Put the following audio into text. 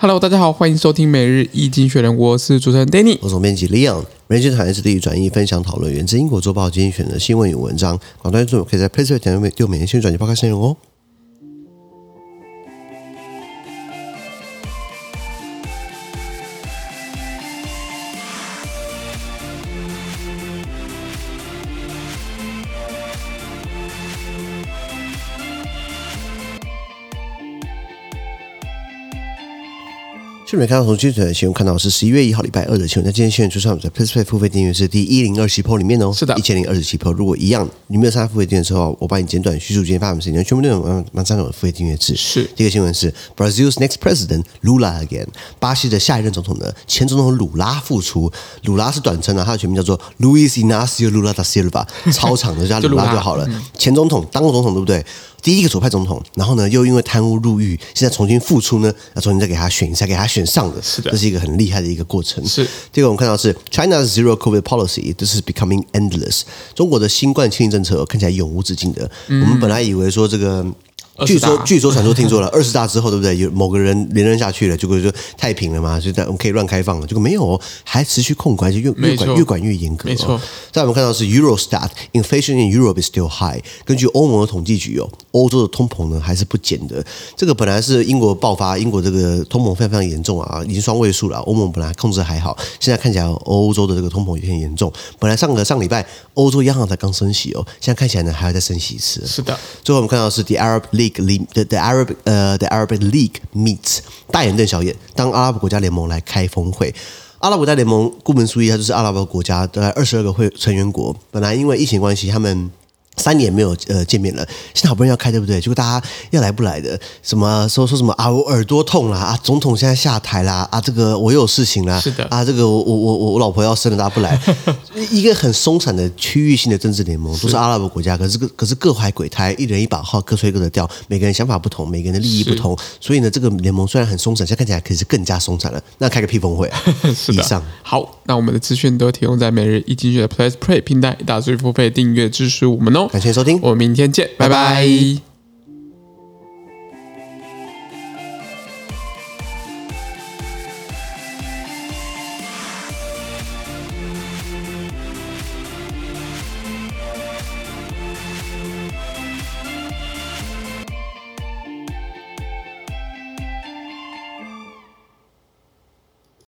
Hello，大家好，欢迎收听每日易经济学人，我是主持人 Danny，我是总编辑 Leon。每日产业是地域转译分享讨论，源自英国周报精选的新闻与文章。广大听众可以在 PressPlay 点击每日新闻转译报开内容哦。去年看到从精选的新闻，看到是十一月一号礼拜二的新闻。那今天新闻出上在 PressPlay 付费订阅是第一零二七 po 里面哦，是的，一千零二十七 po。如果一样，你没有参加付费订阅之后，我帮你简短叙述今天发生的事情，全部内容蛮蛮三种付费订阅制。是第一个新闻是 Brazil's next president Lula again，巴西的下一任总统呢，前总统鲁拉复出。鲁拉是短称啊，他的全名叫做 Luiz Inácio Lula da Silva，超长的叫鲁拉就好了。嗯、前总统当过总统对不对？第一个左派总统，然后呢，又因为贪污入狱，现在重新复出呢，要重新再给他选，一下给他选上的，是的，这是一个很厉害的一个过程。是，这个我们看到是 China's zero COVID policy，这是 becoming endless。中国的新冠清零政策看起来永无止境的。嗯、我们本来以为说这个。据说，据说传说听说了，二十大之后，对不对？有某个人连任下去了，结果就太平了嘛，就在我们可以乱开放了。结果没有，哦还持续控管，就越越管越管越严格。没错。再我们看到是 Eurostat inflation in Europe is still high。根据欧盟的统计局哦，欧洲的通膨呢还是不减的。这个本来是英国爆发，英国这个通膨非常非常严重啊，已经双位数了。欧盟本来控制还好，现在看起来欧洲的这个通膨有点严重。本来上个上礼拜欧洲央行才刚升息哦，现在看起来呢还要再升息一次。是的。最后我们看到是 The Arab League。The the Arab 呃、uh, the Arab League meets 大眼瞪小眼，当阿拉伯国家联盟来开峰会。阿拉伯国家联盟顾名思义，它就是阿拉伯国家的二十二个会成员国。本来因为疫情关系，他们。三年没有呃见面了，现在好不容易要开，对不对？结果大家要来不来的，什么说说什么啊？我耳朵痛啦啊！总统现在下台啦啊！这个我有事情啦，是的啊！这个我我我我老婆要生了，大家不来。一个很松散的区域性的政治联盟，都是阿拉伯国家，可是可是各怀鬼胎，一人一把号，各吹各的调，每个人想法不同，每个人的利益不同，所以呢，这个联盟虽然很松散，现在看起来可是更加松散了。那开个屁峰会啊！是的。以上好，那我们的资讯都提供在每日一精选的 PressPlay 平台，大家付费订阅支持我们哦。感谢收听，我们明天见，拜拜。拜拜。